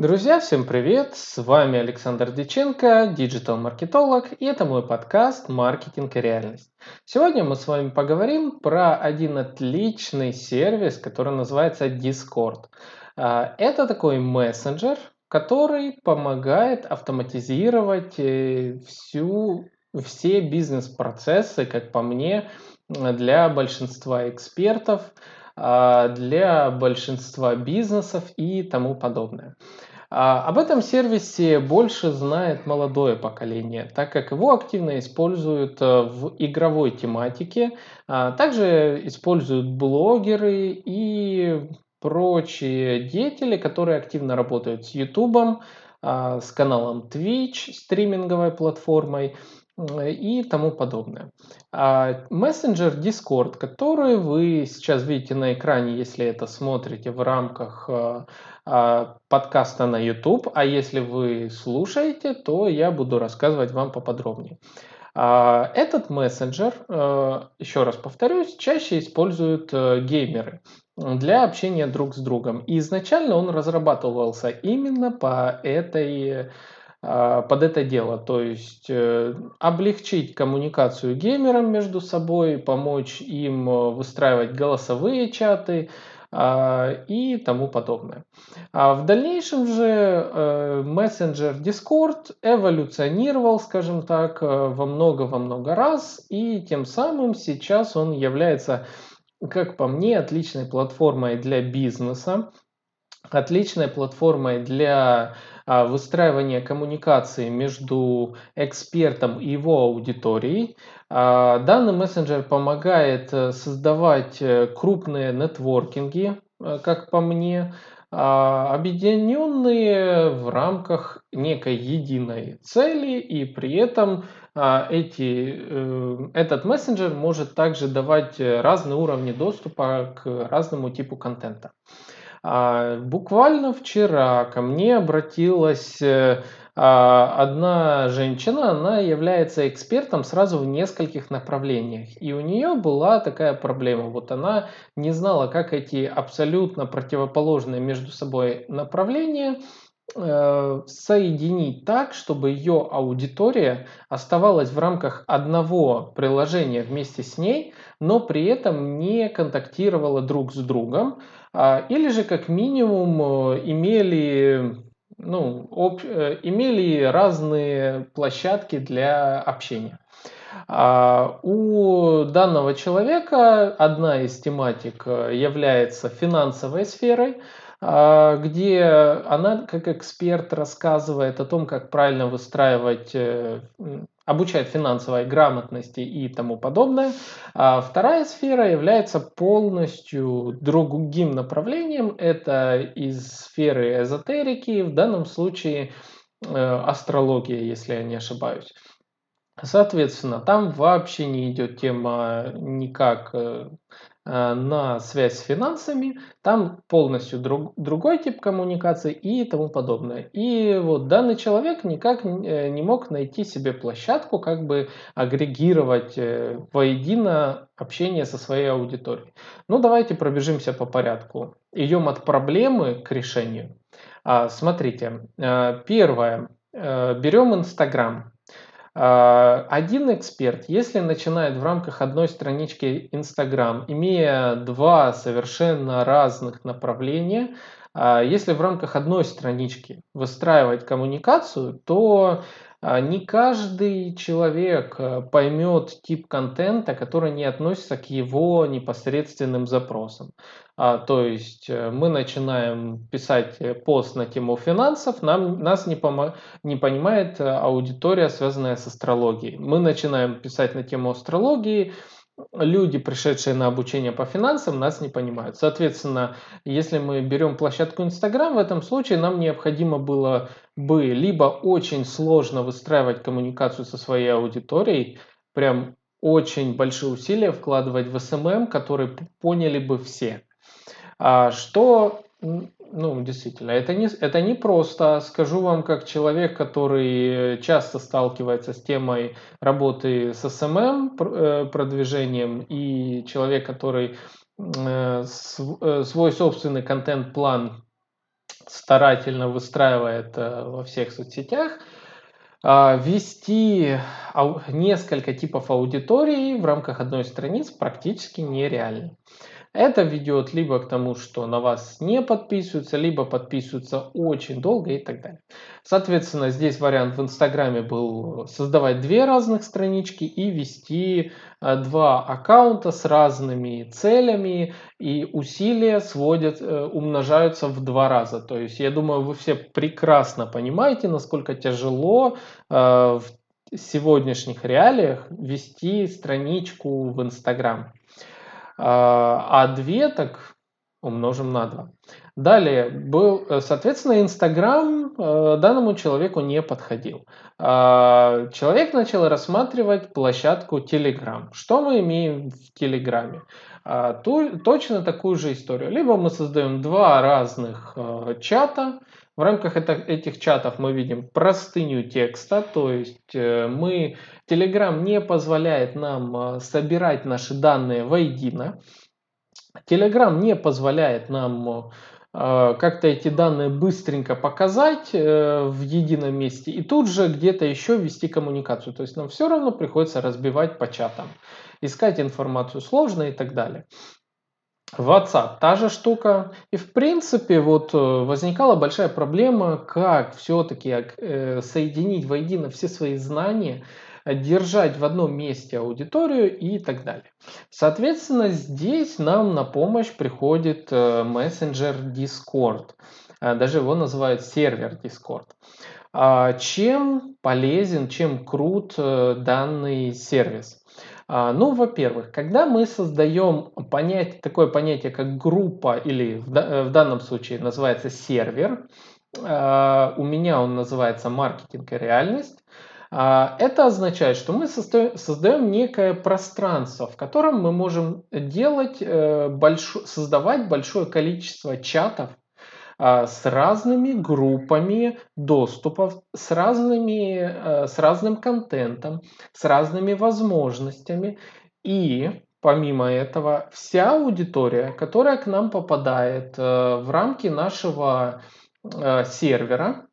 Друзья, всем привет! С вами Александр Диченко, диджитал-маркетолог, и это мой подкаст «Маркетинг и реальность». Сегодня мы с вами поговорим про один отличный сервис, который называется Discord. А, это такой мессенджер, который помогает автоматизировать э, всю, все бизнес-процессы, как по мне, для большинства экспертов, а, для большинства бизнесов и тому подобное. А, об этом сервисе больше знает молодое поколение, так как его активно используют э, в игровой тематике, а, также используют блогеры и прочие деятели, которые активно работают с YouTube, а, с каналом Twitch, стриминговой платформой и тому подобное. Мессенджер Discord, который вы сейчас видите на экране, если это смотрите в рамках э, а, подкаста на YouTube, а если вы слушаете, то я буду рассказывать вам поподробнее. А, этот мессенджер, э, еще раз повторюсь, чаще используют э, геймеры для общения друг с другом. И изначально он разрабатывался именно по этой а, под это дело, то есть э, облегчить коммуникацию геймерам между собой, помочь им выстраивать голосовые чаты, а, и тому подобное. А в дальнейшем же э, мессенджер Discord эволюционировал, скажем так, э, во много-во много раз, и тем самым сейчас он является, как по мне, отличной платформой для бизнеса, отличной платформой для а, выстраивания коммуникации между экспертом и его аудиторией. А, данный мессенджер помогает э, создавать э, крупные нетворкинги, э, как по мне, а, объединенные в рамках некой единой цели, и при этом эти, этот мессенджер может также давать разные уровни доступа к разному типу контента. А, буквально вчера ко мне обратилась э, а, одна женщина, она является экспертом сразу в нескольких направлениях. И у нее была такая проблема. Вот она не знала, как эти абсолютно противоположные между собой направления соединить так, чтобы ее аудитория оставалась в рамках одного приложения вместе с ней, но при этом не контактировала друг с другом, а, или же как минимум э, имели, ну, об, э, имели разные площадки для общения. А, у данного человека одна из тематик э, является финансовой сферой, где она как эксперт рассказывает о том, как правильно выстраивать обучает финансовой грамотности и тому подобное. А вторая сфера является полностью другим направлением. Это из сферы эзотерики, в данном случае э, астрология, если я не ошибаюсь. Соответственно, там вообще не идет тема никак э, Э, на связь с финансами, там полностью друг, другой тип коммуникации и тому подобное. И вот данный человек никак э, не мог найти себе площадку, как бы агрегировать э, воедино общение со своей аудиторией. Ну, давайте пробежимся по порядку. Идем от проблемы к решению. А, смотрите, первое. Берем Инстаграм. А, один эксперт, если начинает в рамках одной странички Instagram, имея два совершенно разных направления, а, если в рамках одной странички выстраивать коммуникацию, то не каждый человек э, поймет тип контента, который не относится к его непосредственным запросам. А, то есть э, мы начинаем писать э, пост на тему финансов, нам, нас не, помо, не понимает аудитория, связанная с астрологией. Мы начинаем писать на тему астрологии, люди, пришедшие на обучение по финансам, нас не понимают. Соответственно, если мы берем площадку Instagram, в этом случае нам необходимо было бы либо очень сложно выстраивать коммуникацию со своей аудиторией, прям очень большие усилия вкладывать в SMM, которые поняли бы все. А что ну, действительно, это не, это не просто. Скажу вам, как человек, который часто сталкивается с темой работы с SMM э, продвижением, и человек, который э, свой собственный контент-план старательно выстраивает э, во всех соцсетях, а, вести несколько типов аудитории в рамках одной страницы практически нереально. Это ведет либо к тому, что на вас не подписываются, либо подписываются очень долго и так далее. Соответственно, здесь вариант в Инстаграме был создавать две разных странички и вести э, два аккаунта с разными целями, и усилия сводят, э, умножаются в два раза. То есть, я думаю, вы все прекрасно понимаете, насколько тяжело э, в сегодняшних реалиях вести страничку в Инстаграм. А 2 так умножим на 2. Далее, был, соответственно, Инстаграм э, данному человеку не подходил. А, человек начал рассматривать площадку Telegram. Что мы имеем в Телеграме? А, точно такую же историю. Либо мы создаем два разных э, чата, в рамках это, этих чатов мы видим простыню текста, то есть мы Telegram не позволяет нам собирать наши данные воедино. Telegram не позволяет нам как-то эти данные быстренько показать э, в едином месте и тут же где-то еще вести коммуникацию. То есть нам все равно приходится разбивать по чатам, искать информацию сложно и так далее. WhatsApp та же штука. И в принципе вот э, возникала большая проблема, как все-таки э, соединить воедино все свои знания держать в одном месте аудиторию и так далее. Соответственно, здесь нам на помощь приходит э, мессенджер Discord. Даже его называют сервер Discord. А чем полезен, чем крут данный сервис? А, ну, во-первых, когда мы создаем понятие, такое понятие, как группа, или в данном случае называется сервер, у меня он называется маркетинг и реальность, а, это означает, что мы создаем некое пространство, в котором мы можем делать, э, создавать большое количество чатов а, с разными группами доступов, с, разными, э, с разным контентом, с разными возможностями. И помимо этого, вся аудитория, которая к нам попадает э, в рамки нашего сервера,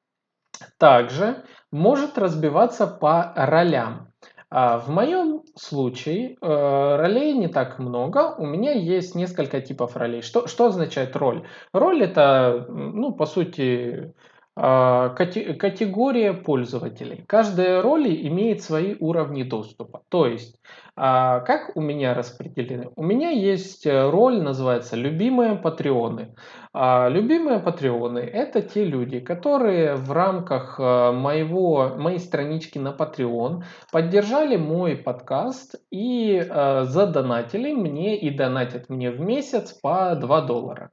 также может разбиваться по ролям. А, в моем случае э, ролей не так много. У меня есть несколько типов ролей. Что, что означает роль? Роль это, ну, по сути, категория пользователей. Каждая роль имеет свои уровни доступа. То есть, а, как у меня распределены? У меня есть э, роль, называется «Любимые патреоны». А, любимые патреоны – это те люди, которые в рамках э, моего, моей странички на Patreon поддержали мой подкаст и э, задонатили мне и донатят мне в месяц по 2 доллара.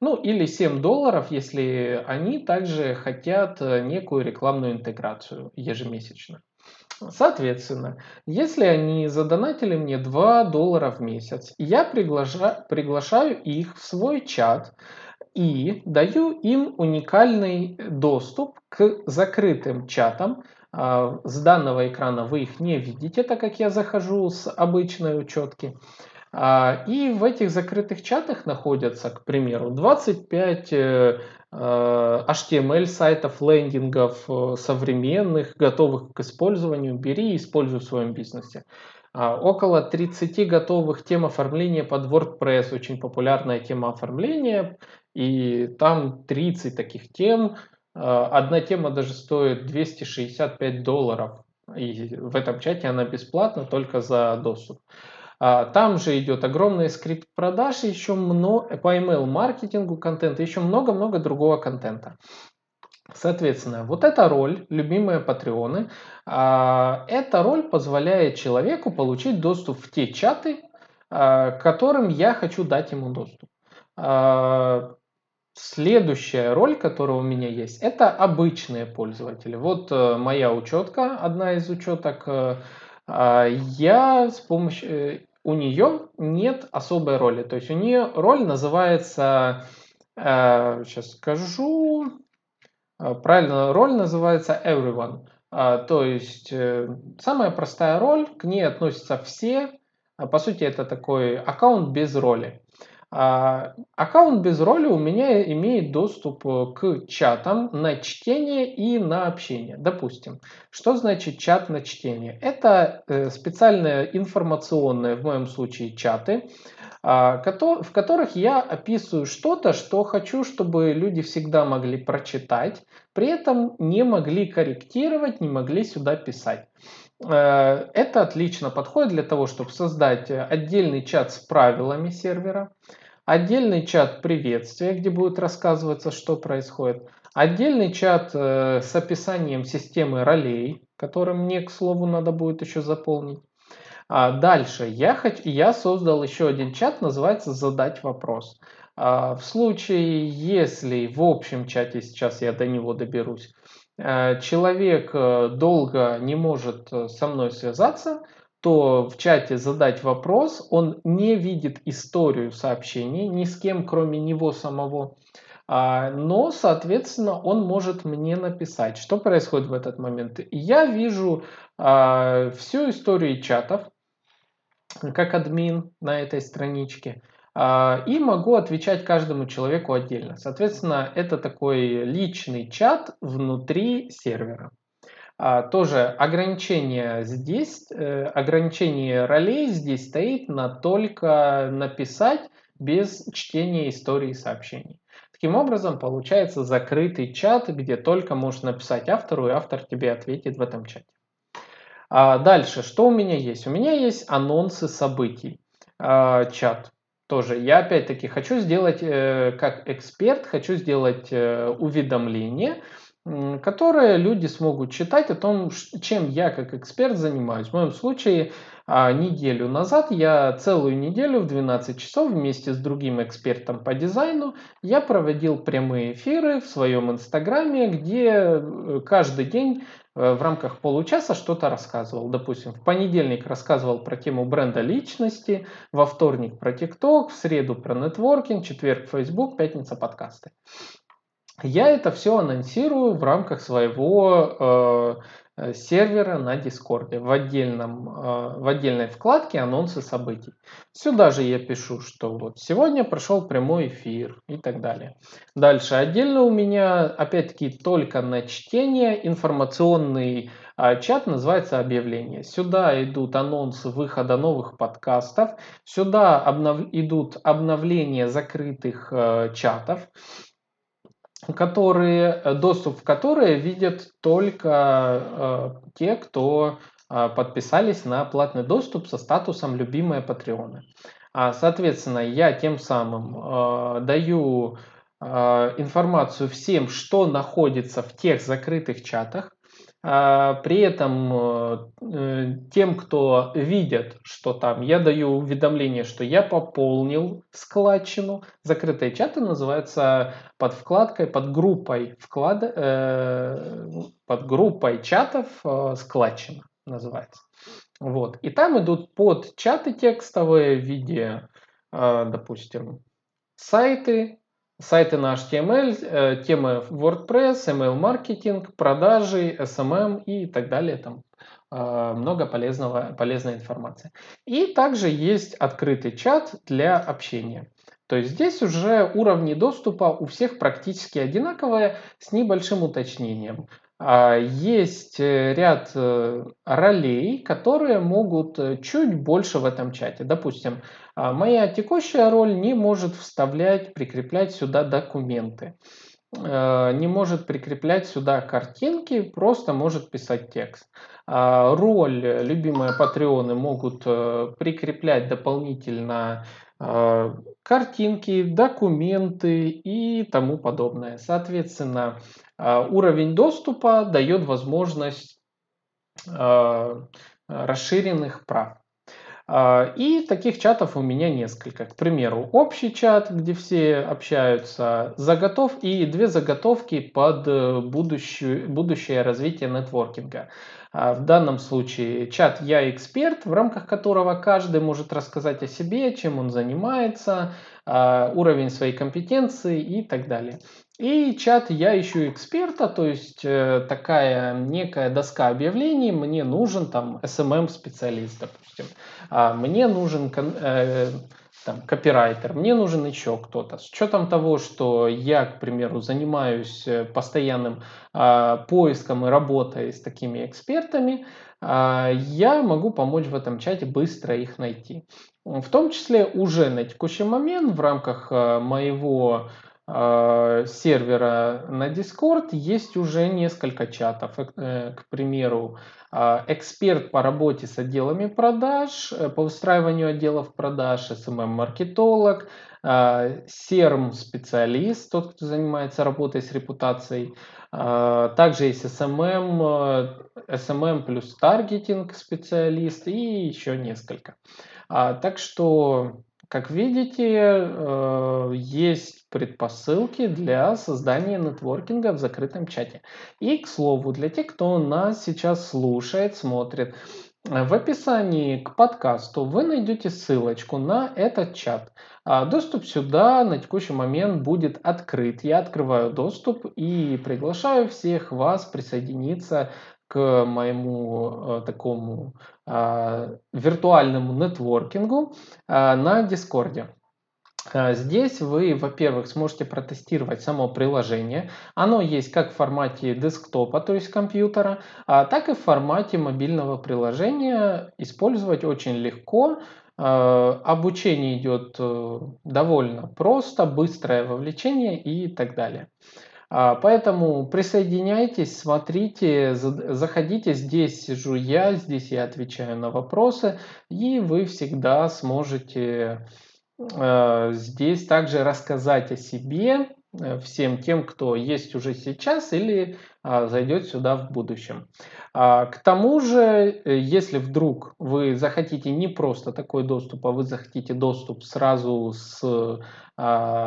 Ну или 7 долларов, если они также хотят э, некую рекламную интеграцию ежемесячно. Соответственно, если они задонатили мне 2 доллара в месяц, я приглаша, приглашаю их в свой чат и даю им уникальный доступ к закрытым чатам. А, с данного экрана вы их не видите, так как я захожу с обычной учетки. А, и в этих закрытых чатах находятся, к примеру, 25 э, HTML сайтов, лендингов э, современных, готовых к использованию. Бери и используй в своем бизнесе. А, около 30 готовых тем оформления под WordPress, очень популярная тема оформления. И там 30 таких тем. А, одна тема даже стоит 265 долларов. И в этом чате она бесплатна только за доступ. А, там же идет огромный скрипт продаж, еще много, по email маркетингу контента, еще много-много другого контента. Соответственно, вот эта роль, любимые патреоны, а, эта роль позволяет человеку получить доступ в те чаты, а, которым я хочу дать ему доступ. Следующая роль, которая у меня есть, это обычные пользователи. Вот э, моя учетка, одна из учеток. Э, я с помощью э, у нее нет особой роли. То есть у нее роль называется, э, сейчас скажу, э, правильно, роль называется everyone. Э, то есть э, самая простая роль, к ней относятся все. По сути, это такой аккаунт без роли. А, аккаунт без роли у меня имеет доступ э, к чатам на чтение и на общение. Допустим, что значит чат на чтение? Это э, специальные информационные, в моем случае, чаты, а, в которых я описываю что-то, что хочу, чтобы люди всегда могли прочитать, при этом не могли корректировать, не могли сюда писать. Э, это отлично подходит для того, чтобы создать отдельный чат с правилами сервера, отдельный чат приветствия, где будет рассказываться, что происходит, отдельный чат э, с описанием системы ролей, который мне, к слову, надо будет еще заполнить. А дальше я, хочу, я создал еще один чат, называется «Задать вопрос». А, в случае, если в общем чате, сейчас я до него доберусь, э, человек э, долго не может со мной связаться, то в чате задать вопрос, он не видит историю сообщений ни с кем, кроме него самого, а, но, соответственно, он может мне написать, что происходит в этот момент. Я вижу а, всю историю чатов, как админ на этой страничке, и могу отвечать каждому человеку отдельно. Соответственно, это такой личный чат внутри сервера. А, тоже ограничение здесь, э, ограничение ролей здесь стоит на только написать без чтения истории сообщений. Таким образом, получается закрытый чат, где только можешь написать автору, и автор тебе ответит в этом чате. А дальше, что у меня есть? У меня есть анонсы событий. А, чат тоже. Я опять-таки хочу сделать, э, как эксперт, хочу сделать э, уведомление, которые люди смогут читать о том, чем я как эксперт занимаюсь. В моем случае а, неделю назад, я целую неделю в 12 часов вместе с другим экспертом по дизайну, я проводил прямые эфиры в своем инстаграме, где э, каждый день э, в рамках получаса что-то рассказывал. Допустим, в понедельник рассказывал про тему бренда личности, во вторник про ТикТок, в среду про нетворкинг, четверг Facebook, пятница подкасты. Я это все анонсирую в рамках своего э, сервера на Дискорде в, отдельном, э, в отдельной вкладке анонсы событий. Сюда же я пишу, что вот сегодня прошел прямой эфир и так далее. Дальше отдельно у меня опять-таки только на чтение информационный э, чат называется объявление. Сюда идут анонсы выхода новых подкастов, сюда обнов... идут обновления закрытых э, чатов которые, э, доступ в которые видят только э, те, кто э, подписались на платный доступ со статусом «Любимые патреоны». А, соответственно, я тем самым э, даю э, информацию всем, что находится в тех закрытых чатах, при этом э, э, тем, кто видит, что там, я даю уведомление, что я пополнил складчину. Закрытые чаты называются под вкладкой, под группой вклад, э, под группой чатов складчина называется. Вот. И там идут под чаты текстовые в виде, допустим, сайты, сайты на HTML, э, темы WordPress, email-маркетинг, продажи, SMM и так далее. Там э, много полезного, полезной информации. И также есть открытый чат для общения. То есть здесь уже уровни доступа у всех практически одинаковые с небольшим уточнением. А, есть э, ряд ролей, которые могут чуть больше в этом чате. Допустим, а, моя текущая роль не может вставлять, прикреплять сюда документы, не может прикреплять сюда картинки, просто может писать текст. А, роль любимые патреоны могут прикреплять дополнительно картинки, документы и тому подобное. Соответственно, уровень доступа дает возможность расширенных прав. А, и таких чатов у меня несколько. К примеру, общий чат, где все общаются, заготов и две заготовки под э, будущее, будущее развитие нетворкинга. В данном случае чат «Я эксперт», в рамках которого каждый может рассказать о себе, чем он занимается, уровень своей компетенции и так далее. И чат «Я ищу эксперта», то есть э, такая некая доска объявлений, мне нужен там SMM-специалист, допустим. А мне нужен э, там, копирайтер, мне нужен еще кто-то. С учетом того, что я, к примеру, занимаюсь э, постоянным э, поиском и работой с такими экспертами, э, я могу помочь в этом чате быстро их найти. В том числе уже на текущий момент в рамках э, моего сервера на Discord есть уже несколько чатов. Э, к примеру, а, эксперт по работе с отделами продаж, э, по устраиванию отделов продаж, SMM-маркетолог, CRM-специалист, тот, кто занимается работой с репутацией. Также есть SMM, SMM плюс таргетинг специалист и еще несколько. А, так что как видите, э, есть предпосылки для создания нетворкинга в закрытом чате. И, к слову, для тех, кто нас сейчас слушает, смотрит, в описании к подкасту вы найдете ссылочку на этот чат. А доступ сюда на текущий момент будет открыт. Я открываю доступ и приглашаю всех вас присоединиться к моему э, такому э, виртуальному нетворкингу э, на Дискорде. Здесь вы, во-первых, сможете протестировать само приложение. Оно есть как в формате десктопа, то есть компьютера, а так и в формате мобильного приложения. Использовать очень легко. Обучение идет довольно просто, быстрое вовлечение и так далее. А, поэтому присоединяйтесь, смотрите, заходите, здесь сижу я, здесь я отвечаю на вопросы, и вы всегда сможете э, здесь также рассказать о себе э, всем тем, кто есть уже сейчас или а, зайдет сюда в будущем. А, к тому же, э, если вдруг вы захотите не просто такой доступ, а вы захотите доступ сразу с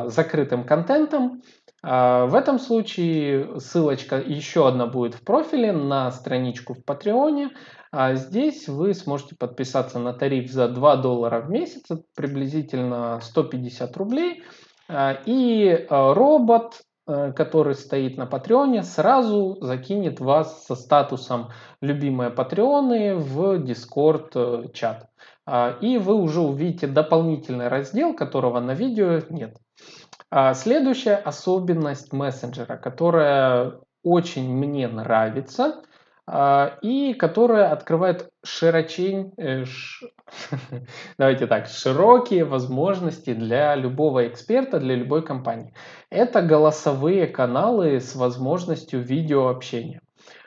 закрытым контентом, в этом случае ссылочка еще одна будет в профиле на страничку в Патреоне. А здесь вы сможете подписаться на тариф за 2 доллара в месяц, приблизительно 150 рублей. А, и робот, который стоит на Патреоне, сразу закинет вас со статусом «Любимые Патреоны» в Discord э, чат. И вы уже увидите дополнительный раздел, которого на видео нет. А следующая особенность мессенджера, которая очень мне нравится а, и которая открывает широчень, э, давайте так, широкие возможности для любого эксперта, для любой компании. Это голосовые каналы с возможностью видеообщения.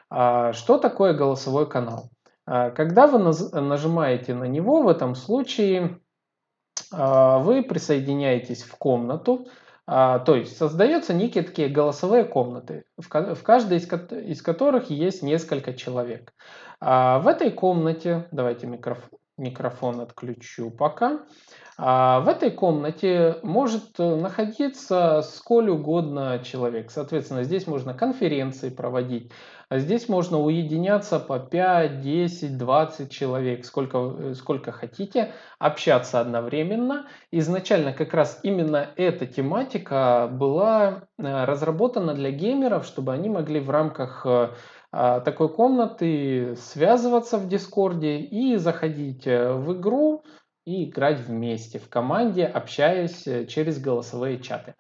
А, что такое голосовой канал? Когда вы нажимаете на него, в этом случае вы присоединяетесь в комнату, то есть создаются некие такие голосовые комнаты, в, каждой из которых есть несколько человек. А в этой комнате, давайте микрофон, микрофон отключу пока. А в этой комнате может э, находиться сколь угодно человек. Соответственно, здесь можно конференции проводить, а здесь можно уединяться по 5, 10, 20 человек, сколько, э, сколько хотите, общаться одновременно. Изначально как раз именно эта тематика была э, разработана для геймеров, чтобы они могли в рамках такой комнаты связываться в Дискорде и заходить в игру, и играть вместе в команде, общаясь э, через голосовые чаты.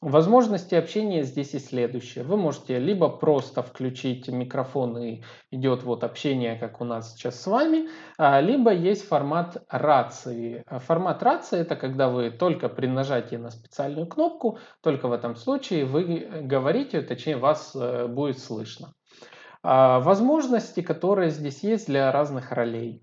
Возможности общения здесь и следующие. Вы можете либо просто включить микрофон и идет вот общение, как у нас сейчас с вами, а, либо есть формат рации. Формат рации это когда вы только при нажатии на специальную кнопку, только в этом случае вы говорите, точнее вас э, будет слышно. А, возможности, которые здесь есть для разных ролей.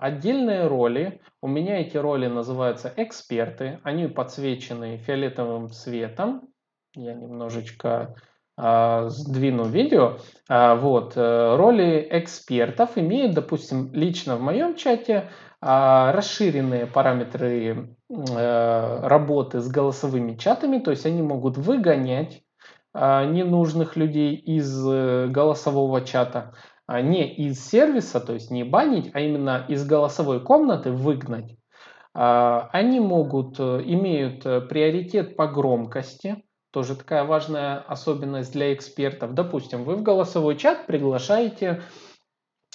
Отдельные роли. У меня эти роли называются эксперты. Они подсвечены фиолетовым цветом. Я немножечко э, сдвину видео. А, вот. Э, роли экспертов имеют, допустим, лично в моем чате э, расширенные параметры э, работы с голосовыми чатами. То есть они могут выгонять а, ненужных людей из э, голосового чата, а не из сервиса, то есть не банить, а именно из голосовой комнаты выгнать. А, они могут, э, имеют э, приоритет по громкости, тоже такая важная особенность для экспертов. Допустим, вы в голосовой чат приглашаете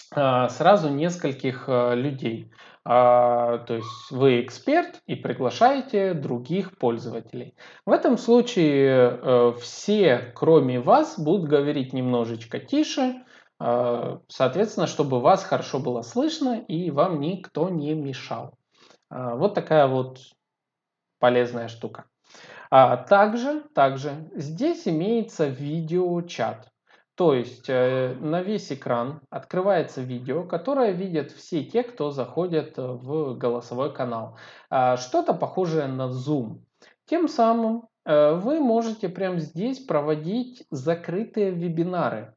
сразу нескольких людей. А, то есть вы эксперт и приглашаете других пользователей. В этом случае э, все, кроме вас, будут говорить немножечко тише, а, соответственно, чтобы вас хорошо было слышно и вам никто не мешал. А, вот такая вот полезная штука. Также, также здесь имеется видеочат. То есть э, на весь экран открывается видео, которое видят все те, кто заходит в голосовой канал. А, что-то похожее на Zoom. Тем самым э, вы можете прямо здесь проводить закрытые вебинары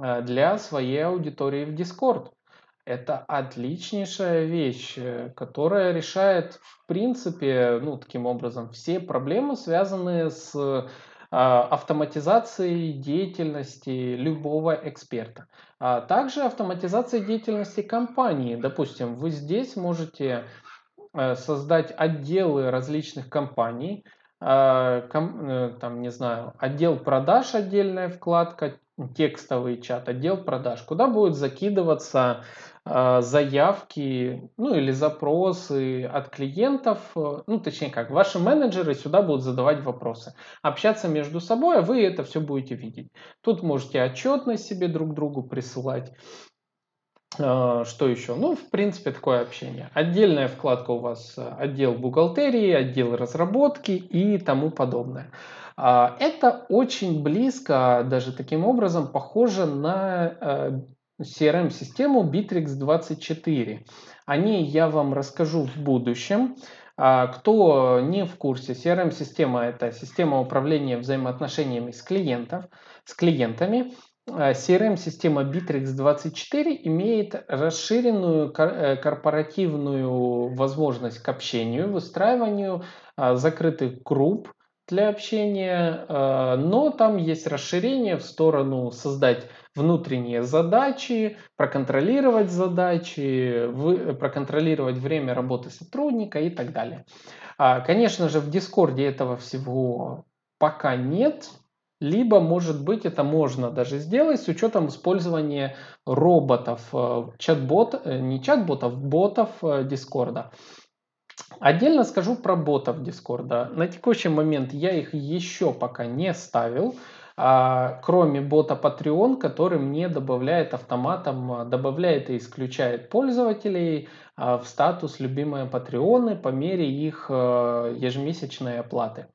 э, для своей аудитории в Discord. Это отличнейшая вещь, которая решает, в принципе, ну, таким образом, все проблемы, связанные с автоматизации деятельности любого эксперта. А также автоматизация деятельности компании. Допустим, вы здесь можете э, создать отделы различных компаний, а, э, там, не знаю, отдел продаж отдельная вкладка, текстовый чат, отдел продаж, куда будет закидываться а, заявки, ну или запросы от клиентов, э, ну точнее как, ваши менеджеры сюда будут задавать вопросы, общаться между собой, а вы это все будете видеть. Тут можете отчетность себе друг другу присылать. А, что еще? Ну, в принципе, такое общение. Отдельная вкладка у вас э, отдел бухгалтерии, отдел разработки и тому подобное. А, это очень близко, даже таким образом, похоже на э, CRM-систему Bittrex 24. О ней я вам расскажу в будущем. А, кто не в курсе, CRM-система – это система управления взаимоотношениями с, клиентов, с клиентами. А, CRM-система Bittrex 24 имеет расширенную э, корпоративную возможность к общению, выстраиванию а, закрытых групп для общения, но там есть расширение в сторону создать внутренние задачи, проконтролировать задачи, вы, проконтролировать время работы сотрудника и так далее. А, конечно же, в Дискорде этого всего пока нет, либо, может быть, это можно даже сделать с учетом использования роботов, э, чат-бот, э, не чат-ботов, ботов э, Дискорда. Отдельно скажу про ботов Дискорда. На текущий момент я их еще пока не ставил. А, кроме бота Patreon, который мне добавляет автоматом, а, добавляет и исключает пользователей а, в статус любимые Патреоны по мере их ежемесячной оплаты.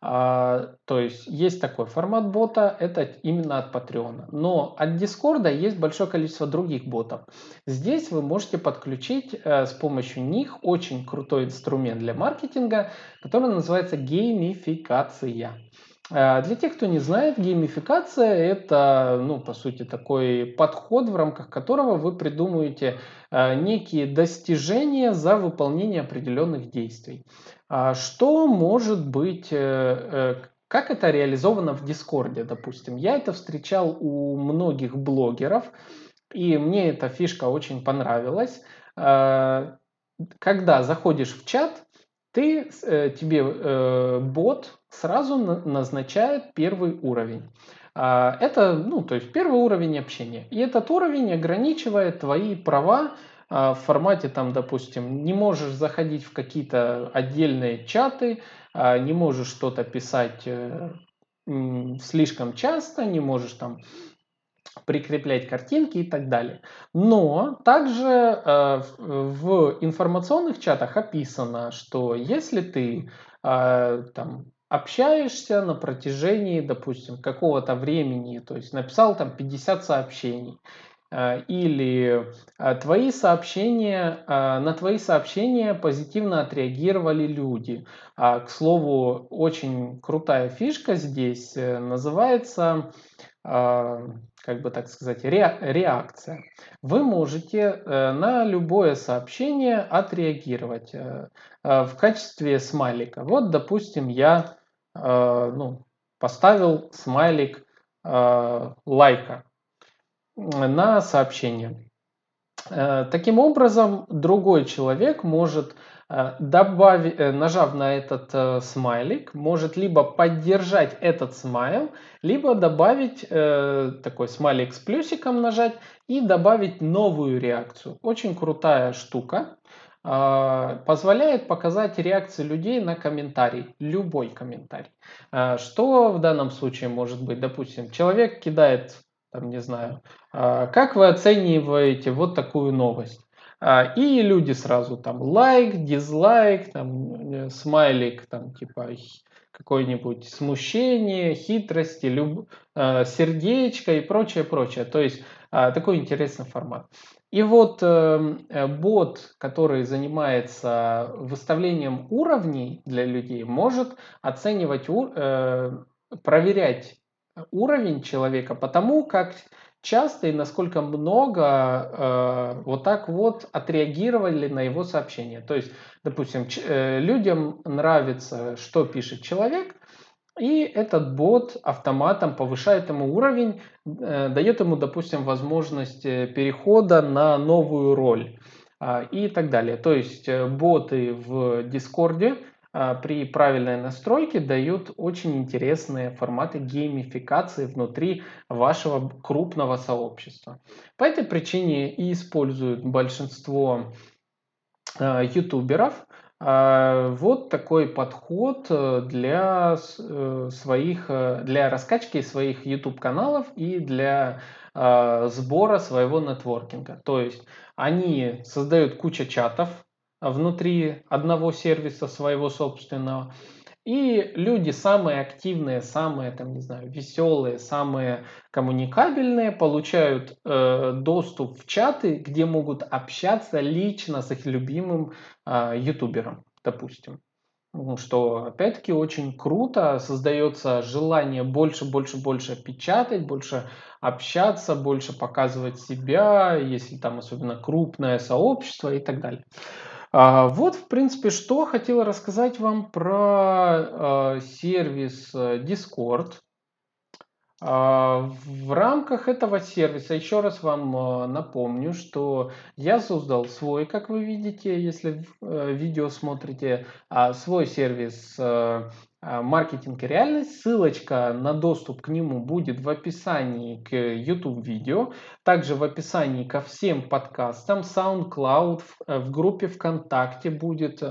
То есть есть такой формат бота, это именно от Patreon. Но от Discord есть большое количество других ботов. Здесь вы можете подключить э, с помощью них очень крутой инструмент для маркетинга, который называется геймификация. А, для тех, кто не знает, геймификация – это, ну, по сути, такой подход, в рамках которого вы придумываете а, некие достижения за выполнение определенных действий. А что может быть, э, э, как это реализовано в Дискорде, допустим? Я это встречал у многих блогеров, и мне эта фишка очень понравилась. Когда заходишь в чат, ты, э, тебе бот сразу назначает первый уровень. А, это, ну, то есть первый уровень общения. И этот уровень ограничивает твои права а, в формате, там, допустим, не можешь заходить в какие-то отдельные чаты, а, не можешь что-то писать э, слишком часто, не можешь там прикреплять картинки и так далее. Но также э, в информационных чатах описано, что если ты там общаешься на протяжении, допустим, какого-то времени, то есть написал там 50 сообщений, э, или э, твои сообщения, э, на твои сообщения позитивно отреагировали люди. А, к слову, очень крутая фишка здесь называется как бы так сказать, ре, реакция. Вы можете э, на любое сообщение отреагировать э, э, в качестве смайлика. Вот, допустим, я ну, поставил смайлик лайка на сообщение. Таким образом, другой человек может Э, добавить, э, нажав на этот э, смайлик, может либо поддержать этот смайл, либо добавить э, такой смайлик с плюсиком нажать и добавить новую реакцию. Очень крутая штука. а, позволяет показать реакции людей на комментарий, любой комментарий. А, что в данном случае может быть? Допустим, человек кидает, там, не знаю, а, как вы оцениваете вот такую новость? И люди сразу там лайк, дизлайк, там э, смайлик, там типа какое-нибудь смущение, хитрости, люб... сердечко и прочее, прочее. То есть такой интересный формат. И вот эм, э, бот, который занимается выставлением уровней для людей, может оценивать, э, проверять уровень человека потому, как часто и насколько много э, вот так вот отреагировали на его сообщение. То есть, допустим, э, людям нравится, что пишет человек, и этот бот автоматом повышает ему уровень, э, дает ему, допустим, возможность э, перехода на новую роль а, и так далее. То есть э, боты в Дискорде при правильной настройке дают очень интересные форматы геймификации внутри вашего крупного сообщества. По этой причине и используют большинство ютуберов, а, вот такой подход э, для э, своих, э, для раскачки своих YouTube каналов и для а, сбора своего нетворкинга. То есть они создают кучу чатов внутри одного сервиса своего собственного, и люди самые активные, самые, там, не знаю, веселые, самые коммуникабельные получают э, доступ в чаты, где могут общаться лично с их любимым э, ютубером, допустим. Ну, что, опять-таки, очень круто, создается желание больше, больше, больше печатать, больше общаться, больше показывать себя, если там особенно крупное сообщество и так далее. А, вот, в принципе, что хотел рассказать вам про а, сервис э, Discord. А, в рамках этого сервиса еще раз вам напомню, что я создал свой, как вы видите, если э, видео смотрите, свой сервис э, а, маркетинг и реальность. Ссылочка на доступ к нему будет в описании к YouTube видео, также в описании ко всем подкастам, SoundCloud, в э, группе ВКонтакте будет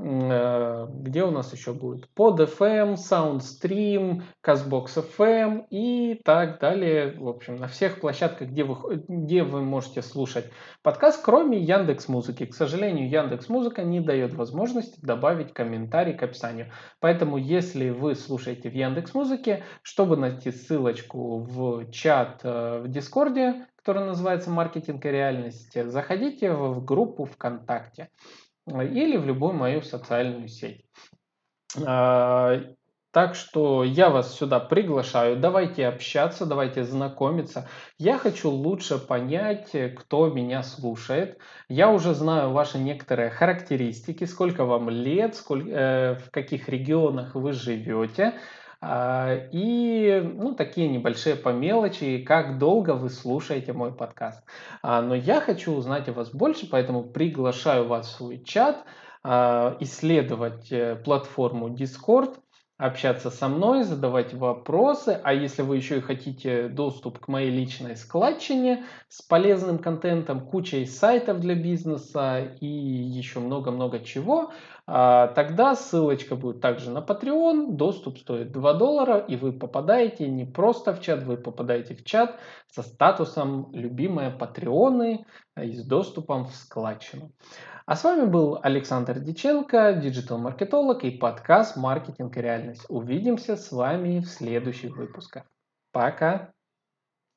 где у нас еще будет? Под FM, SoundStream, CastBox FM и так далее. В общем, на всех площадках, где вы, где вы можете слушать подкаст, кроме Яндекс Музыки. К сожалению, Яндекс Музыка не дает возможности добавить комментарий к описанию. Поэтому, если вы слушаете в Яндекс Музыке, чтобы найти ссылочку в чат э, в Дискорде, который называется «Маркетинг и реальность», заходите в группу ВКонтакте или в любую мою социальную сеть. А, так что я вас сюда приглашаю. Давайте общаться, давайте знакомиться. Я хочу лучше понять, кто меня слушает. Я уже знаю ваши некоторые характеристики, сколько вам лет, сколько, э, в каких регионах вы живете. А, и ну, такие небольшие по мелочи, как долго вы слушаете мой подкаст. А, но я хочу узнать о вас больше, поэтому приглашаю вас в свой чат, а, исследовать э, платформу Discord, общаться со мной, задавать вопросы. А если вы еще и хотите доступ к моей личной складчине с полезным контентом, кучей сайтов для бизнеса и еще много-много чего, а, тогда ссылочка будет также на Patreon, доступ стоит 2 доллара, и вы попадаете не просто в чат, вы попадаете в чат со статусом «Любимые патреоны» и с доступом в складчину. А с вами был Александр Диченко, диджитал-маркетолог и подкаст «Маркетинг и реальность». Увидимся с вами в следующих выпусках. Пока!